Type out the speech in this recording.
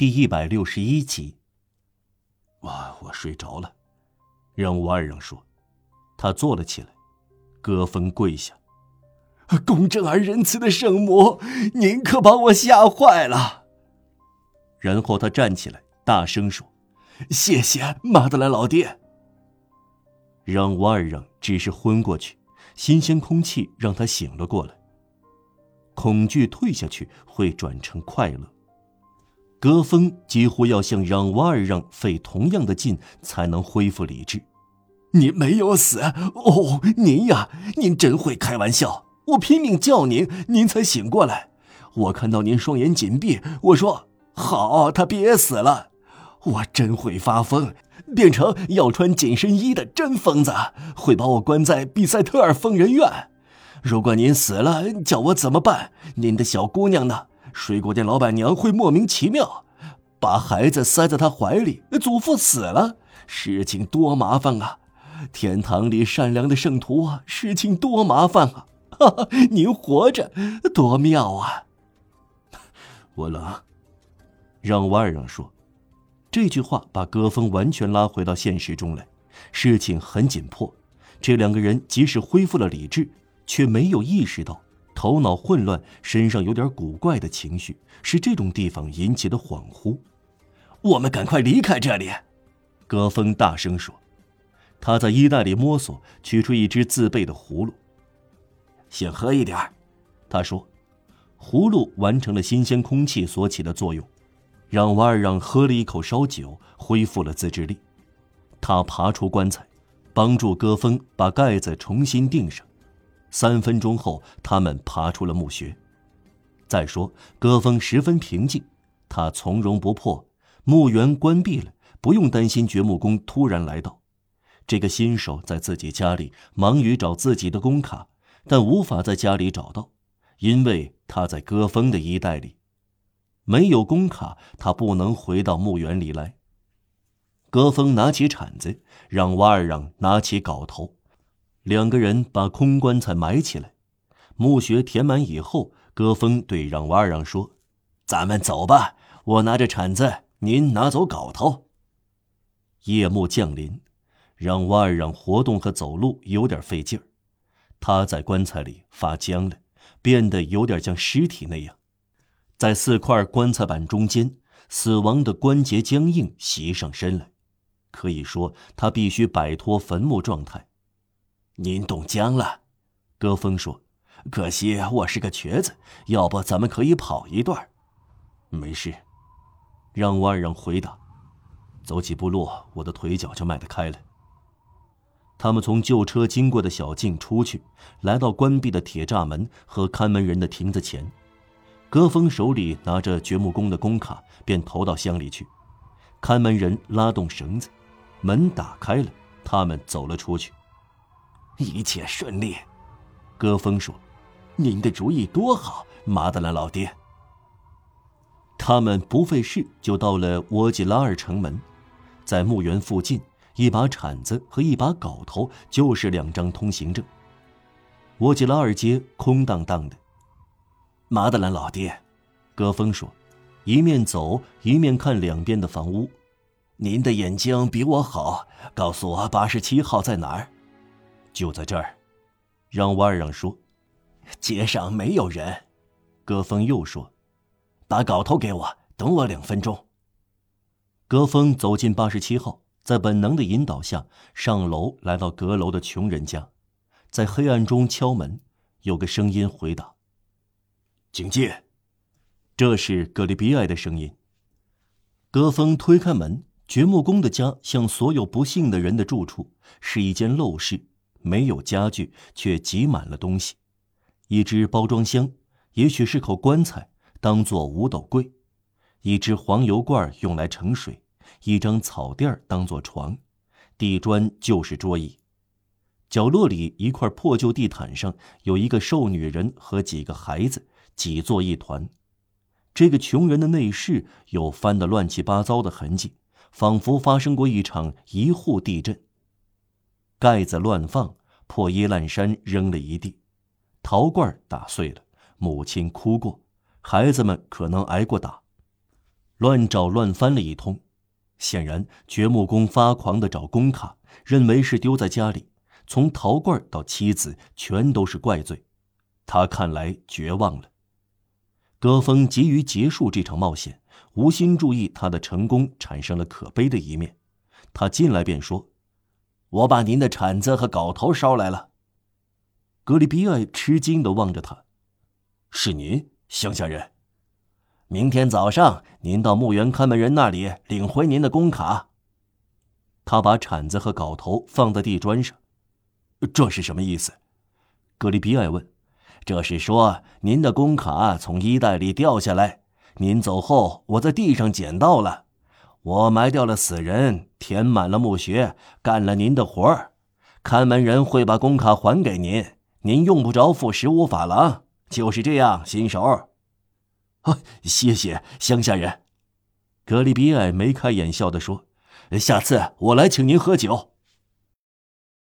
第一百六十一集。哇，我睡着了。让吴二让说，他坐了起来。戈峰跪下：“公正而仁慈的圣母，您可把我吓坏了。”然后他站起来，大声说：“谢谢马德兰老爹。”让吴二让只是昏过去，新鲜空气让他醒了过来。恐惧退下去会转成快乐。戈峰几乎要像让瓦尔让费同样的劲才能恢复理智。您没有死哦，您呀，您真会开玩笑。我拼命叫您，您才醒过来。我看到您双眼紧闭，我说好，他别死了。我真会发疯，变成要穿紧身衣的真疯子，会把我关在比塞特尔疯人院。如果您死了，叫我怎么办？您的小姑娘呢？水果店老板娘会莫名其妙把孩子塞在她怀里。祖父死了，事情多麻烦啊！天堂里善良的圣徒啊，事情多麻烦啊！哈哈，您活着多妙啊！我冷。让瓦尔让说，这句话把戈峰完全拉回到现实中来。事情很紧迫，这两个人即使恢复了理智。却没有意识到，头脑混乱、身上有点古怪的情绪是这种地方引起的恍惚。我们赶快离开这里！戈峰大声说。他在衣袋里摸索，取出一只自备的葫芦。先喝一点他说。葫芦完成了新鲜空气所起的作用，让瓦尔让喝了一口烧酒，恢复了自制力。他爬出棺材，帮助戈峰把盖子重新钉上。三分钟后，他们爬出了墓穴。再说，戈峰十分平静，他从容不迫。墓园关闭了，不用担心掘墓工突然来到。这个新手在自己家里忙于找自己的工卡，但无法在家里找到，因为他在戈峰的衣袋里。没有工卡，他不能回到墓园里来。戈峰拿起铲子，让瓦尔让拿起镐头。两个人把空棺材埋起来，墓穴填满以后，戈峰对让瓦尔让说：“咱们走吧，我拿着铲子，您拿走镐头。”夜幕降临，让瓦尔让活动和走路有点费劲儿，他在棺材里发僵了，变得有点像尸体那样，在四块棺材板中间，死亡的关节僵硬袭上身来，可以说他必须摆脱坟墓状态。您冻僵了，戈峰说：“可惜我是个瘸子，要不咱们可以跑一段。”没事，让瓦尔让回答。走几步路，我的腿脚就迈得开了。他们从旧车经过的小径出去，来到关闭的铁栅门和看门人的亭子前。戈峰手里拿着掘墓工的工卡，便投到箱里去。看门人拉动绳子，门打开了，他们走了出去。一切顺利，戈峰说：“您的主意多好，马德兰老爹。”他们不费事就到了沃吉拉尔城门，在墓园附近，一把铲子和一把镐头就是两张通行证。沃吉拉尔街空荡荡的。马德兰老爹，戈峰说，一面走一面看两边的房屋。您的眼睛比我好，告诉我八十七号在哪儿。就在这儿，让瓦尔让说：“街上没有人。”戈峰又说：“把镐头给我，等我两分钟。”戈峰走进八十七号，在本能的引导下上楼，来到阁楼的穷人家，在黑暗中敲门，有个声音回答：“警戒。”这是格里比埃的声音。戈峰推开门，掘墓工的家像所有不幸的人的住处，是一间陋室。没有家具，却挤满了东西：一只包装箱，也许是口棺材，当做五斗柜；一只黄油罐用来盛水；一张草垫当做床；地砖就是桌椅。角落里一块破旧地毯上有一个瘦女人和几个孩子挤作一团。这个穷人的内室有翻得乱七八糟的痕迹，仿佛发生过一场一户地震。盖子乱放，破衣烂衫扔了一地，陶罐打碎了，母亲哭过，孩子们可能挨过打。乱找乱翻了一通，显然掘墓工发狂的找工卡，认为是丢在家里，从陶罐到妻子全都是怪罪，他看来绝望了。葛峰急于结束这场冒险，无心注意他的成功产生了可悲的一面。他进来便说：“我把您的铲子和镐头捎来了。”格里比埃吃惊的望着他：“是您，乡下人？明天早上您到墓园看门人那里领回您的工卡。”他把铲子和镐头放在地砖上。“这是什么意思？”格里比埃问。这是说，您的工卡从衣袋里掉下来，您走后，我在地上捡到了。我埋掉了死人，填满了墓穴，干了您的活儿。看门人会把工卡还给您，您用不着付十五法郎。就是这样，新手。啊，谢谢乡下人。格里比埃眉开眼笑地说：“下次我来请您喝酒。”